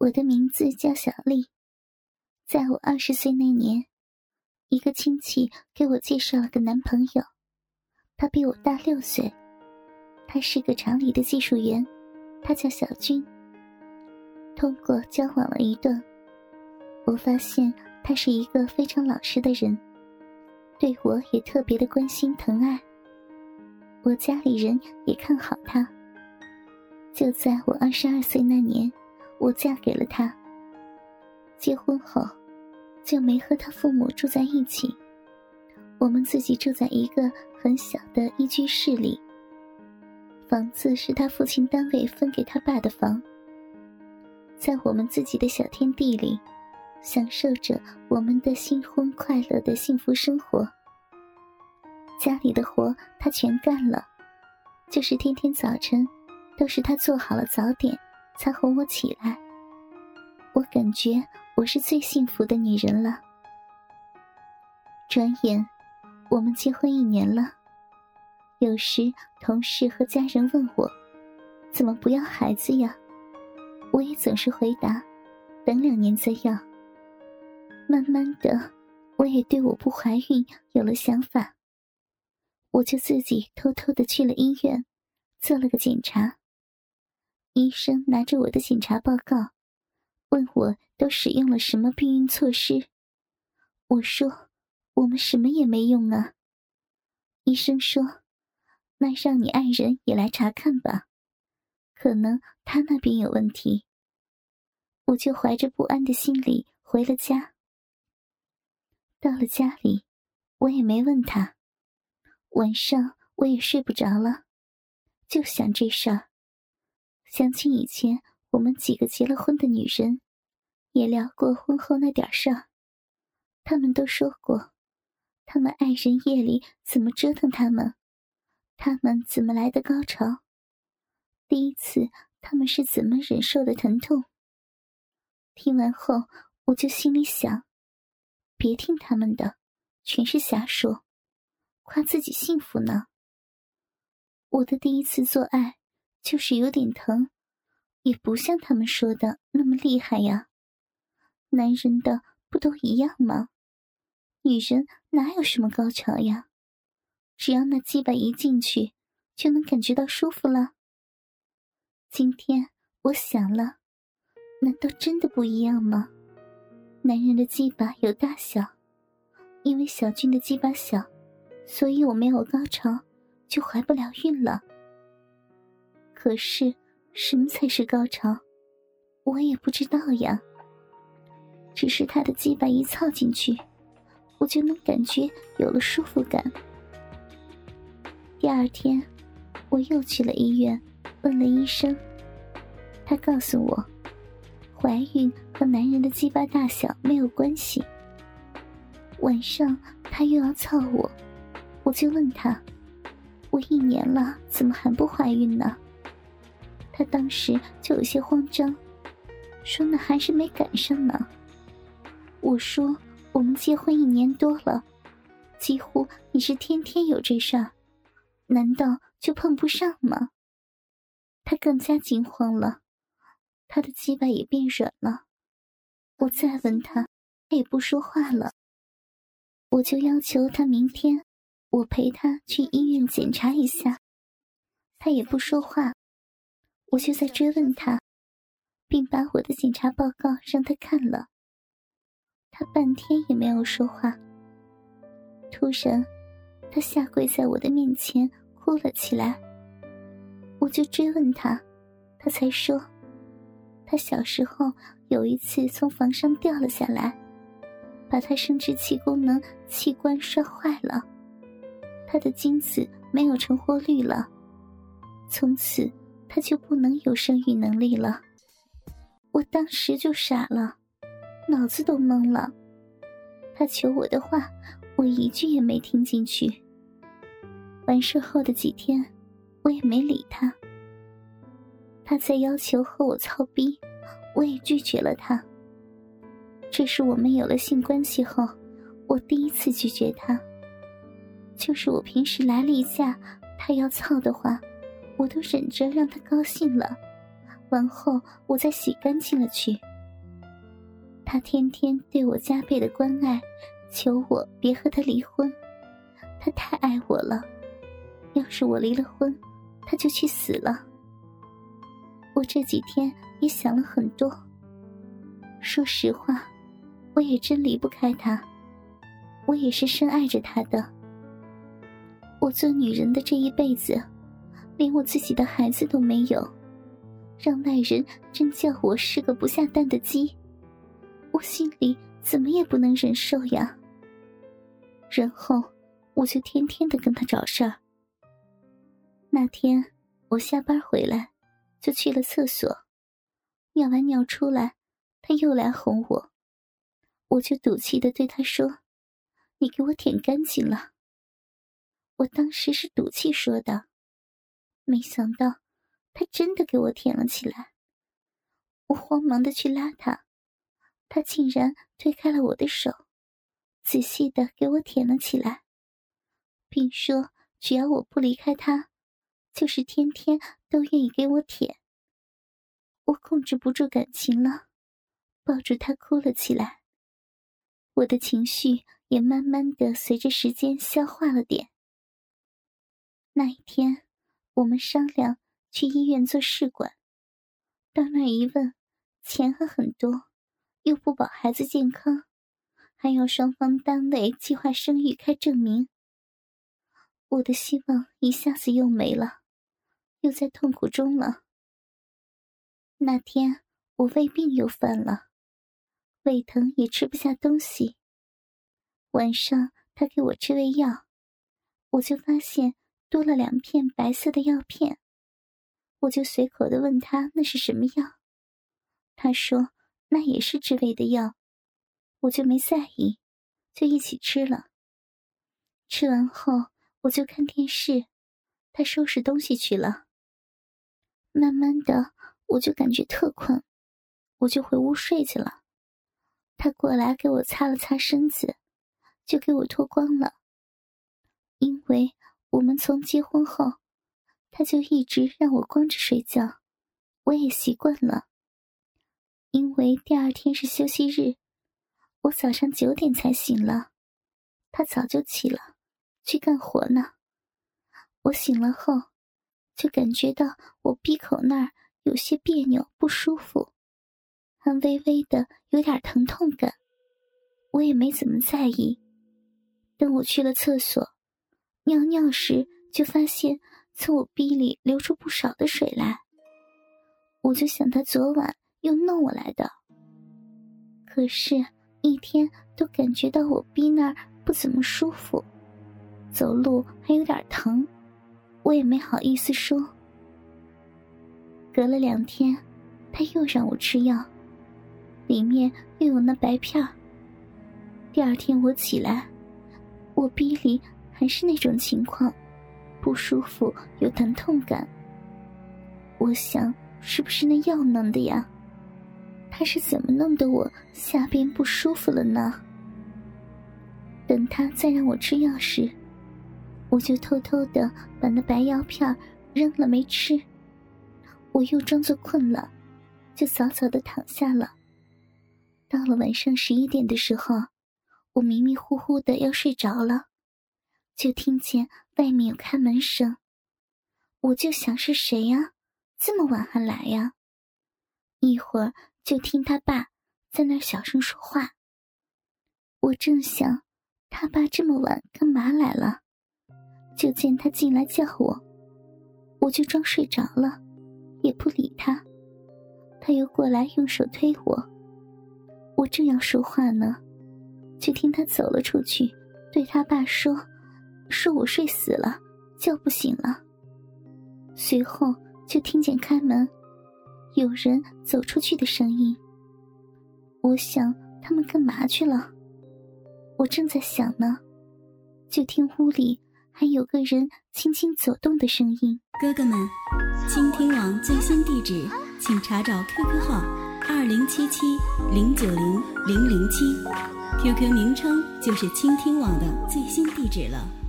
我的名字叫小丽，在我二十岁那年，一个亲戚给我介绍了个男朋友，他比我大六岁，他是个厂里的技术员，他叫小军。通过交往了一段，我发现他是一个非常老实的人，对我也特别的关心疼爱。我家里人也看好他。就在我二十二岁那年。我嫁给了他。结婚后，就没和他父母住在一起，我们自己住在一个很小的一居室里。房子是他父亲单位分给他爸的房，在我们自己的小天地里，享受着我们的新婚快乐的幸福生活。家里的活他全干了，就是天天早晨，都是他做好了早点。才哄我起来，我感觉我是最幸福的女人了。转眼，我们结婚一年了。有时同事和家人问我，怎么不要孩子呀？我也总是回答，等两年再要。慢慢的，我也对我不怀孕有了想法，我就自己偷偷的去了医院，做了个检查。医生拿着我的检查报告，问我都使用了什么避孕措施。我说我们什么也没用啊。医生说，那让你爱人也来查看吧，可能他那边有问题。我就怀着不安的心理回了家。到了家里，我也没问他。晚上我也睡不着了，就想这事儿。想起以前我们几个结了婚的女人，也聊过婚后那点事儿。他们都说过，他们爱人夜里怎么折腾他们，他们怎么来的高潮，第一次他们是怎么忍受的疼痛。听完后，我就心里想：别听他们的，全是瞎说，夸自己幸福呢。我的第一次做爱。就是有点疼，也不像他们说的那么厉害呀。男人的不都一样吗？女人哪有什么高潮呀？只要那鸡巴一进去，就能感觉到舒服了。今天我想了，难道真的不一样吗？男人的鸡巴有大小，因为小军的鸡巴小，所以我没有高潮，就怀不了孕了。可是，什么才是高潮？我也不知道呀。只是他的鸡巴一操进去，我就能感觉有了舒服感。第二天，我又去了医院，问了医生。他告诉我，怀孕和男人的鸡巴大小没有关系。晚上他又要操我，我就问他：我一年了，怎么还不怀孕呢？他当时就有些慌张，说：“那还是没赶上呢。”我说：“我们结婚一年多了，几乎你是天天有这事儿，难道就碰不上吗？”他更加惊慌了，他的鸡巴也变软了。我再问他，他也不说话了。我就要求他明天我陪他去医院检查一下，他也不说话。我就在追问他，并把我的检查报告让他看了。他半天也没有说话。突然，他下跪在我的面前哭了起来。我就追问他，他才说，他小时候有一次从房上掉了下来，把他生殖器功能器官摔坏了，他的精子没有成活率了，从此。他就不能有生育能力了，我当时就傻了，脑子都懵了。他求我的话，我一句也没听进去。完事后的几天，我也没理他。他再要求和我操逼，我也拒绝了他。这是我们有了性关系后，我第一次拒绝他。就是我平时来例假，他要操的话。我都忍着让他高兴了，完后我再洗干净了去。他天天对我加倍的关爱，求我别和他离婚。他太爱我了，要是我离了婚，他就去死了。我这几天也想了很多。说实话，我也真离不开他，我也是深爱着他的。我做女人的这一辈子，连我自己的孩子都没有，让外人真叫我是个不下蛋的鸡，我心里怎么也不能忍受呀。然后我就天天的跟他找事儿。那天我下班回来，就去了厕所，尿完尿出来，他又来哄我，我就赌气的对他说：“你给我舔干净了。”我当时是赌气说的，没想到他真的给我舔了起来。我慌忙的去拉他，他竟然推开了我的手，仔细的给我舔了起来，并说只要我不离开他，就是天天都愿意给我舔。我控制不住感情了，抱住他哭了起来。我的情绪也慢慢的随着时间消化了点。那一天，我们商量去医院做试管。到那一问，钱还很多，又不保孩子健康，还要双方单位计划生育开证明。我的希望一下子又没了，又在痛苦中了。那天我胃病又犯了，胃疼也吃不下东西。晚上他给我吃胃药，我就发现。多了两片白色的药片，我就随口的问他那是什么药，他说那也是治胃的药，我就没在意，就一起吃了。吃完后我就看电视，他收拾东西去了。慢慢的我就感觉特困，我就回屋睡去了。他过来给我擦了擦身子，就给我脱光了，因为。我们从结婚后，他就一直让我光着睡觉，我也习惯了。因为第二天是休息日，我早上九点才醒了，他早就起了，去干活呢。我醒了后，就感觉到我闭口那儿有些别扭不舒服，还微微的有点疼痛感，我也没怎么在意。等我去了厕所。尿尿时，就发现从我逼里流出不少的水来。我就想他昨晚又弄我来的。可是，一天都感觉到我逼那儿不怎么舒服，走路还有点疼，我也没好意思说。隔了两天，他又让我吃药，里面又有那白片第二天我起来，我逼里。还是那种情况，不舒服，有疼痛感。我想，是不是那药弄的呀？他是怎么弄得我下边不舒服了呢？等他再让我吃药时，我就偷偷的把那白药片扔了，没吃。我又装作困了，就早早的躺下了。到了晚上十一点的时候，我迷迷糊糊的要睡着了。就听见外面有开门声，我就想是谁呀？这么晚还来呀？一会儿就听他爸在那小声说话。我正想，他爸这么晚干嘛来了？就见他进来叫我，我就装睡着了，也不理他。他又过来用手推我，我正要说话呢，就听他走了出去，对他爸说。说我睡死了，叫不醒了。随后就听见开门，有人走出去的声音。我想他们干嘛去了？我正在想呢，就听屋里还有个人轻轻走动的声音。哥哥们，倾听网最新地址，请查找 QQ 号二零七七零九零零零七，QQ 名称就是倾听网的最新地址了。